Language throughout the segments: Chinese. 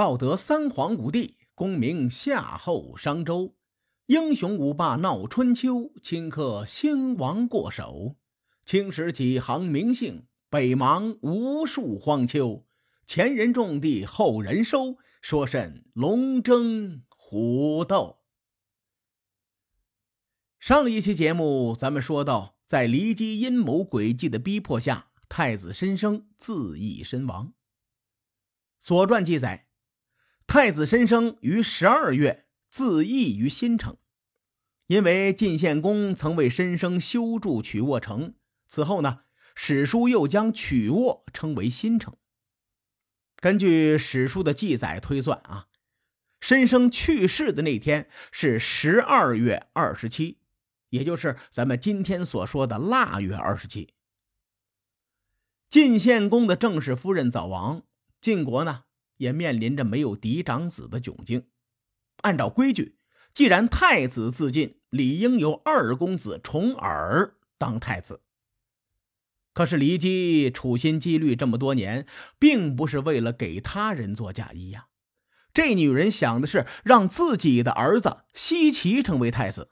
道德三皇五帝，功名夏后商周，英雄五霸闹春秋，顷刻兴亡过手。青史几行名姓，北邙无数荒丘。前人种地，后人收，说甚龙争虎斗？上一期节目咱们说到，在骊姬阴谋诡计的逼迫下，太子申生自缢身亡。《左传》记载。太子申生于十二月自缢于新城，因为晋献公曾为申生修筑曲沃城。此后呢，史书又将曲沃称为新城。根据史书的记载推算啊，申生去世的那天是十二月二十七，也就是咱们今天所说的腊月二十七。晋献公的正室夫人早亡，晋国呢？也面临着没有嫡长子的窘境。按照规矩，既然太子自尽，理应由二公子重耳当太子。可是骊姬处心积虑这么多年，并不是为了给他人做嫁衣呀。这女人想的是让自己的儿子西岐成为太子。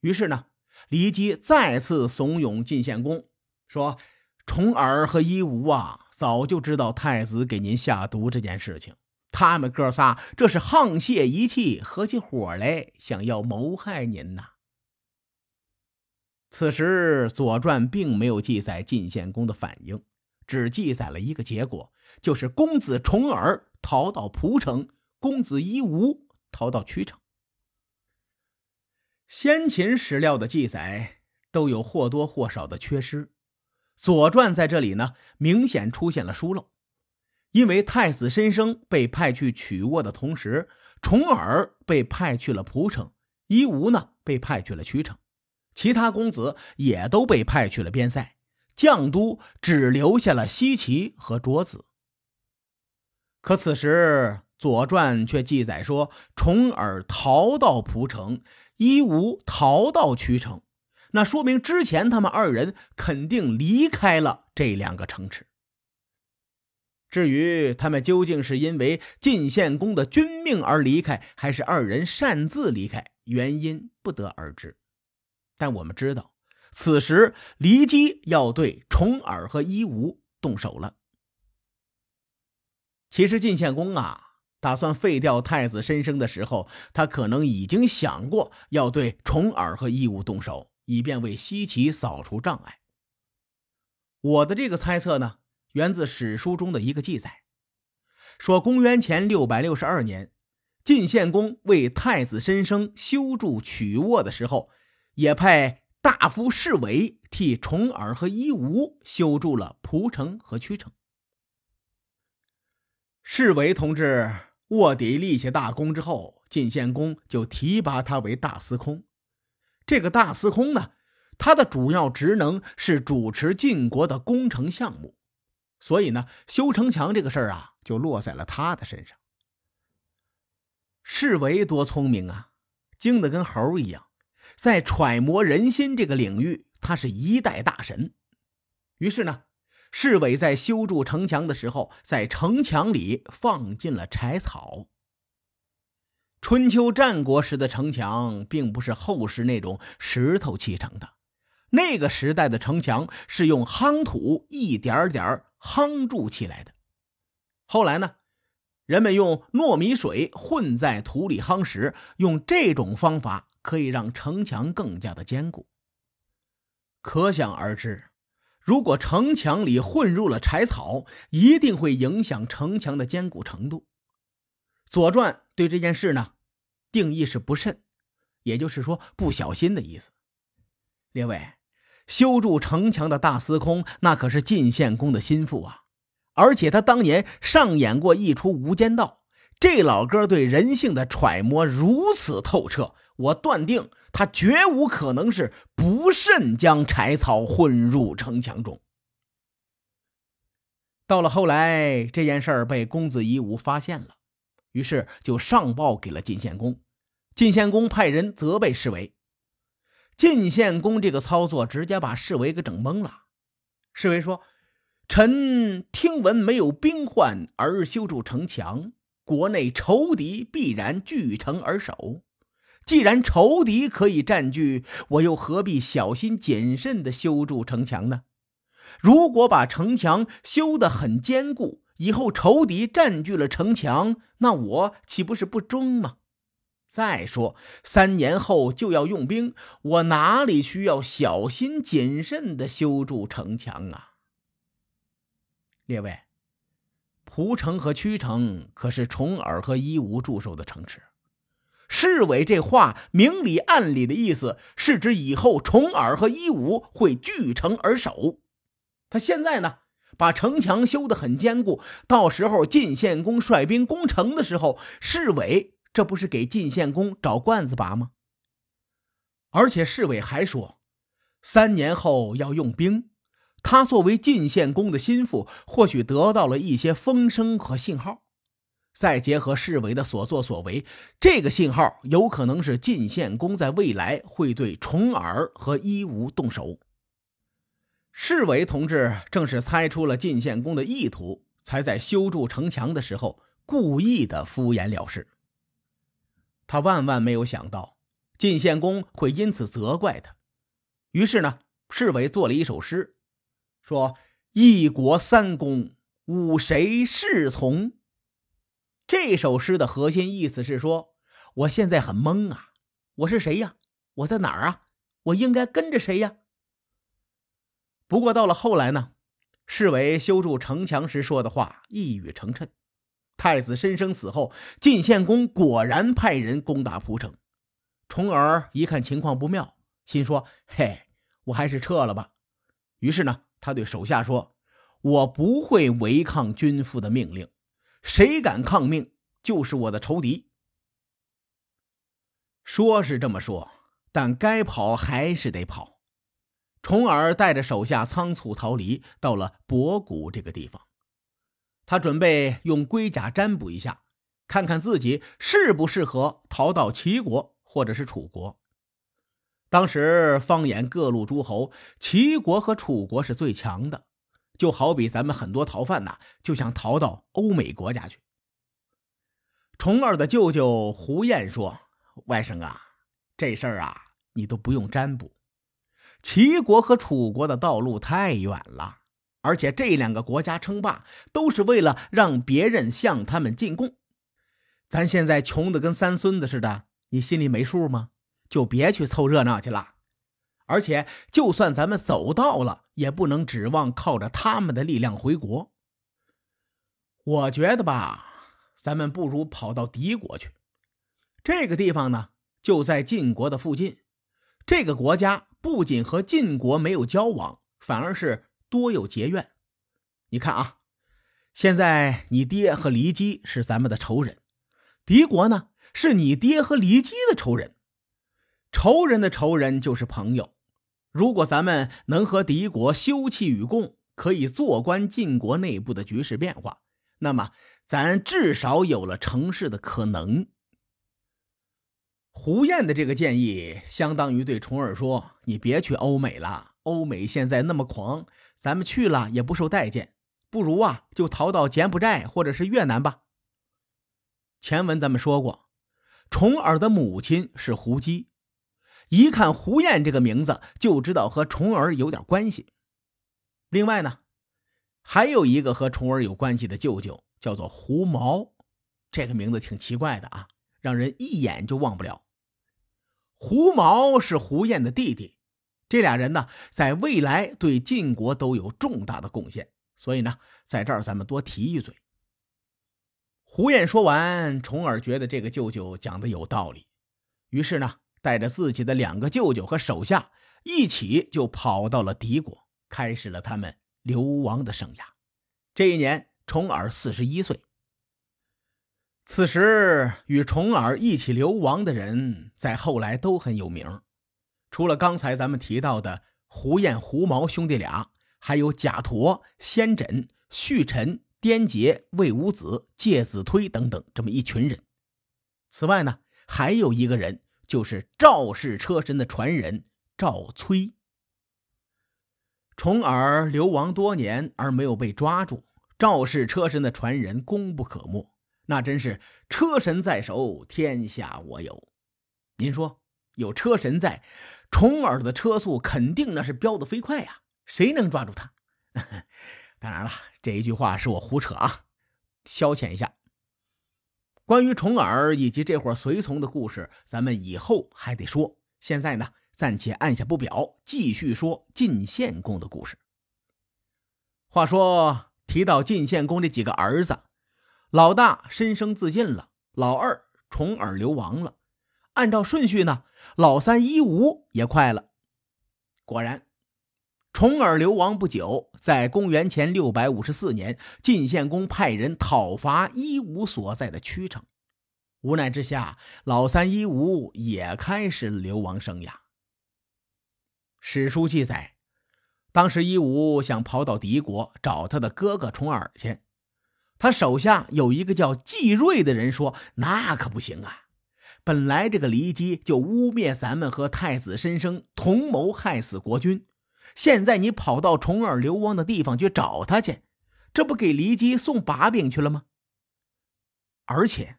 于是呢，骊姬再次怂恿晋献公说：“重耳和夷吾啊。”早就知道太子给您下毒这件事情，他们哥仨这是沆瀣一气，合起伙来想要谋害您呐。此时《左传》并没有记载晋献公的反应，只记载了一个结果，就是公子重耳逃到蒲城，公子夷吾逃到曲城。先秦史料的记载都有或多或少的缺失。《左传》在这里呢，明显出现了疏漏，因为太子申生被派去曲沃的同时，重耳被派去了蒲城，夷吾呢被派去了曲城，其他公子也都被派去了边塞，绛都只留下了西岐和卓子。可此时，《左传》却记载说，重耳逃到蒲城，夷吾逃到曲城。那说明之前他们二人肯定离开了这两个城池。至于他们究竟是因为晋献公的军命而离开，还是二人擅自离开，原因不得而知。但我们知道，此时骊姬要对重耳和夷吾动手了。其实晋献公啊，打算废掉太子申生的时候，他可能已经想过要对重耳和夷吾动手。以便为西岐扫除障碍。我的这个猜测呢，源自史书中的一个记载，说公元前六百六十二年，晋献公为太子申生修筑曲沃的时候，也派大夫侍卫替重耳和夷吾修筑了蒲城和曲城。侍卫同志卧底立下大功之后，晋献公就提拔他为大司空。这个大司空呢，他的主要职能是主持晋国的工程项目，所以呢，修城墙这个事儿啊，就落在了他的身上。侍卫多聪明啊，精的跟猴一样，在揣摩人心这个领域，他是一代大神。于是呢，侍卫在修筑城墙的时候，在城墙里放进了柴草。春秋战国时的城墙并不是后世那种石头砌成的，那个时代的城墙是用夯土一点点夯筑起来的。后来呢，人们用糯米水混在土里夯实，用这种方法可以让城墙更加的坚固。可想而知，如果城墙里混入了柴草，一定会影响城墙的坚固程度。《左传》对这件事呢，定义是不慎，也就是说不小心的意思。另外，修筑城墙的大司空那可是晋献公的心腹啊，而且他当年上演过一出《无间道》，这老哥对人性的揣摩如此透彻，我断定他绝无可能是不慎将柴草混入城墙中。到了后来，这件事儿被公子夷吾发现了。于是就上报给了晋献公，晋献公派人责备侍卫。晋献公这个操作直接把侍卫给整懵了。侍卫说：“臣听闻没有兵患而修筑城墙，国内仇敌必然据城而守。既然仇敌可以占据，我又何必小心谨慎地修筑城墙呢？如果把城墙修得很坚固，以后仇敌占据了城墙，那我岂不是不忠吗？再说，三年后就要用兵，我哪里需要小心谨慎地修筑城墙啊？列位，蒲城和曲城可是重耳和伊吾驻守的城池。侍卫这话明里暗里的意思是指以后重耳和伊吾会据城而守。他现在呢，把城墙修得很坚固，到时候晋献公率兵攻城的时候，侍卫这不是给晋献公找罐子拔吗？而且侍卫还说，三年后要用兵，他作为晋献公的心腹，或许得到了一些风声和信号。再结合侍卫的所作所为，这个信号有可能是晋献公在未来会对重耳和伊吾动手。侍卫同志正是猜出了晋献公的意图，才在修筑城墙的时候故意的敷衍了事。他万万没有想到晋献公会因此责怪他，于是呢，侍卫做了一首诗，说：“一国三公，吾谁是从？”这首诗的核心意思是说，我现在很懵啊，我是谁呀？我在哪儿啊？我应该跟着谁呀？不过到了后来呢，侍卫修筑城墙时说的话一语成谶。太子申生死后，晋献公果然派人攻打蒲城。重耳一看情况不妙，心说：“嘿，我还是撤了吧。”于是呢，他对手下说：“我不会违抗君父的命令。”谁敢抗命，就是我的仇敌。说是这么说，但该跑还是得跑。重耳带着手下仓促逃离，到了博谷这个地方。他准备用龟甲占卜一下，看看自己适不适合逃到齐国或者是楚国。当时放眼各路诸侯，齐国和楚国是最强的。就好比咱们很多逃犯呐，就想逃到欧美国家去。重耳的舅舅胡彦说：“外甥啊，这事儿啊，你都不用占卜。齐国和楚国的道路太远了，而且这两个国家称霸都是为了让别人向他们进贡。咱现在穷的跟三孙子似的，你心里没数吗？就别去凑热闹去了。”而且，就算咱们走到了，也不能指望靠着他们的力量回国。我觉得吧，咱们不如跑到敌国去。这个地方呢，就在晋国的附近。这个国家不仅和晋国没有交往，反而是多有结怨。你看啊，现在你爹和骊姬是咱们的仇人，敌国呢是你爹和骊姬的仇人。仇人的仇人就是朋友。如果咱们能和敌国休戚与共，可以坐观晋国内部的局势变化，那么咱至少有了成事的可能。胡彦的这个建议，相当于对重耳说：“你别去欧美了，欧美现在那么狂，咱们去了也不受待见，不如啊，就逃到柬埔寨或者是越南吧。”前文咱们说过，重耳的母亲是胡姬。一看胡彦这个名字，就知道和重耳有点关系。另外呢，还有一个和重耳有关系的舅舅，叫做胡毛。这个名字挺奇怪的啊，让人一眼就忘不了。胡毛是胡彦的弟弟，这俩人呢，在未来对晋国都有重大的贡献。所以呢，在这儿咱们多提一嘴。胡彦说完，重耳觉得这个舅舅讲的有道理，于是呢。带着自己的两个舅舅和手下一起，就跑到了敌国，开始了他们流亡的生涯。这一年，重耳四十一岁。此时，与重耳一起流亡的人，在后来都很有名。除了刚才咱们提到的胡彦、胡毛兄弟俩，还有贾陀、先轸、旭臣、颠杰、魏武子、介子推等等这么一群人。此外呢，还有一个人。就是赵氏车神的传人赵崔。重耳流亡多年而没有被抓住，赵氏车神的传人功不可没。那真是车神在手，天下我有。您说有车神在，重耳的车速肯定那是飙得飞快呀，谁能抓住他？当然了，这一句话是我胡扯啊，消遣一下。关于重耳以及这伙随从的故事，咱们以后还得说。现在呢，暂且按下不表，继续说晋献公的故事。话说，提到晋献公这几个儿子，老大身生自尽了，老二重耳流亡了。按照顺序呢，老三夷吾也快了。果然。重耳流亡不久，在公元前六百五十四年，晋献公派人讨伐夷吾所在的曲城。无奈之下，老三夷吾也开始流亡生涯。史书记载，当时夷吾想跑到敌国找他的哥哥重耳去，他手下有一个叫季瑞的人说：“那可不行啊！本来这个骊姬就污蔑咱们和太子申生同谋害死国君。”现在你跑到重耳流亡的地方去找他去，这不给骊姬送把柄去了吗？而且，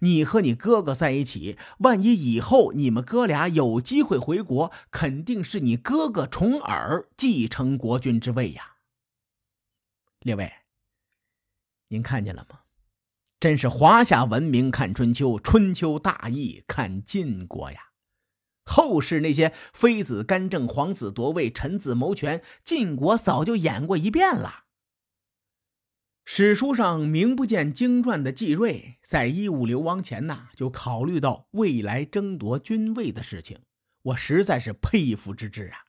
你和你哥哥在一起，万一以后你们哥俩有机会回国，肯定是你哥哥重耳继承国君之位呀。列位，您看见了吗？真是华夏文明看春秋，春秋大义看晋国呀。后世那些妃子干政、皇子夺位、臣子谋权，晋国早就演过一遍了。史书上名不见经传的季瑞，在一五流亡前呐，就考虑到未来争夺君位的事情，我实在是佩服之至啊！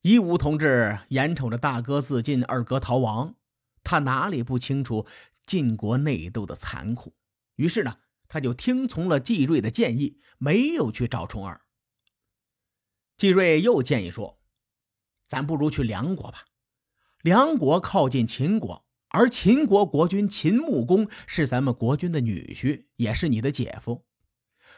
一吾同志眼瞅着大哥自尽，二哥逃亡，他哪里不清楚晋国内斗的残酷？于是呢。他就听从了季瑞的建议，没有去找重耳。季瑞又建议说：“咱不如去梁国吧，梁国靠近秦国，而秦国国君秦穆公是咱们国君的女婿，也是你的姐夫。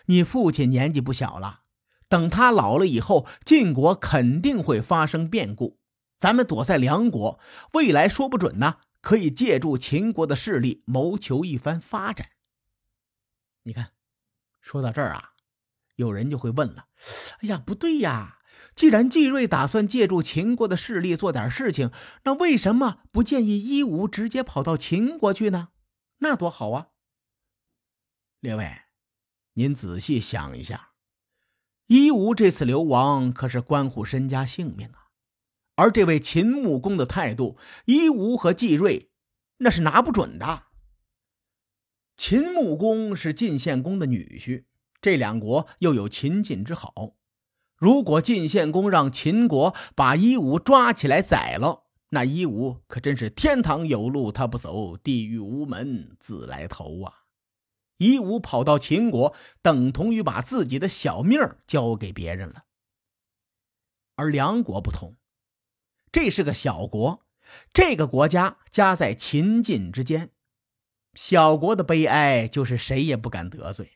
你父亲年纪不小了，等他老了以后，晋国肯定会发生变故。咱们躲在梁国，未来说不准呢，可以借助秦国的势力，谋求一番发展。”你看，说到这儿啊，有人就会问了：“哎呀，不对呀！既然季瑞打算借助秦国的势力做点事情，那为什么不建议伊吾直接跑到秦国去呢？那多好啊！”列位，您仔细想一下，伊吾这次流亡可是关乎身家性命啊！而这位秦穆公的态度，伊吾和季瑞那是拿不准的。秦穆公是晋献公的女婿，这两国又有秦晋之好。如果晋献公让秦国把伊吾抓起来宰了，那伊吾可真是天堂有路他不走，地狱无门自来投啊！伊吾跑到秦国，等同于把自己的小命交给别人了。而梁国不同，这是个小国，这个国家夹在秦晋之间。小国的悲哀就是谁也不敢得罪。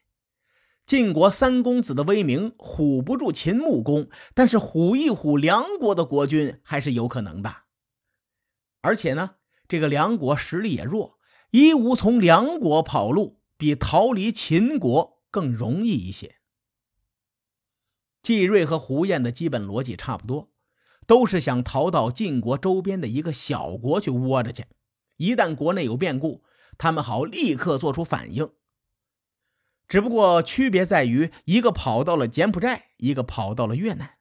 晋国三公子的威名唬不住秦穆公，但是唬一唬梁国的国君还是有可能的。而且呢，这个梁国实力也弱，一无从梁国跑路比逃离秦国更容易一些。季瑞和胡彦的基本逻辑差不多，都是想逃到晋国周边的一个小国去窝着去，一旦国内有变故。他们好立刻做出反应，只不过区别在于，一个跑到了柬埔寨，一个跑到了越南。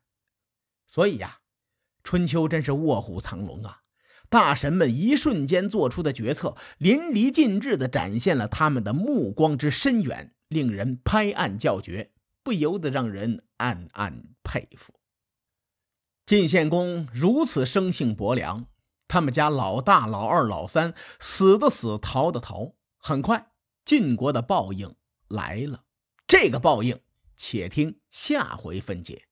所以呀，春秋真是卧虎藏龙啊！大神们一瞬间做出的决策，淋漓尽致地展现了他们的目光之深远，令人拍案叫绝，不由得让人暗暗佩服。晋献公如此生性薄凉。他们家老大、老二、老三死的死，逃的逃。很快，晋国的报应来了。这个报应，且听下回分解。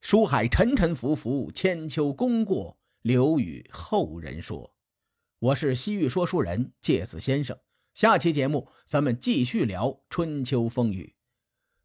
书海沉沉浮浮，千秋功过留与后人说。我是西域说书人介子先生。下期节目咱们继续聊春秋风雨。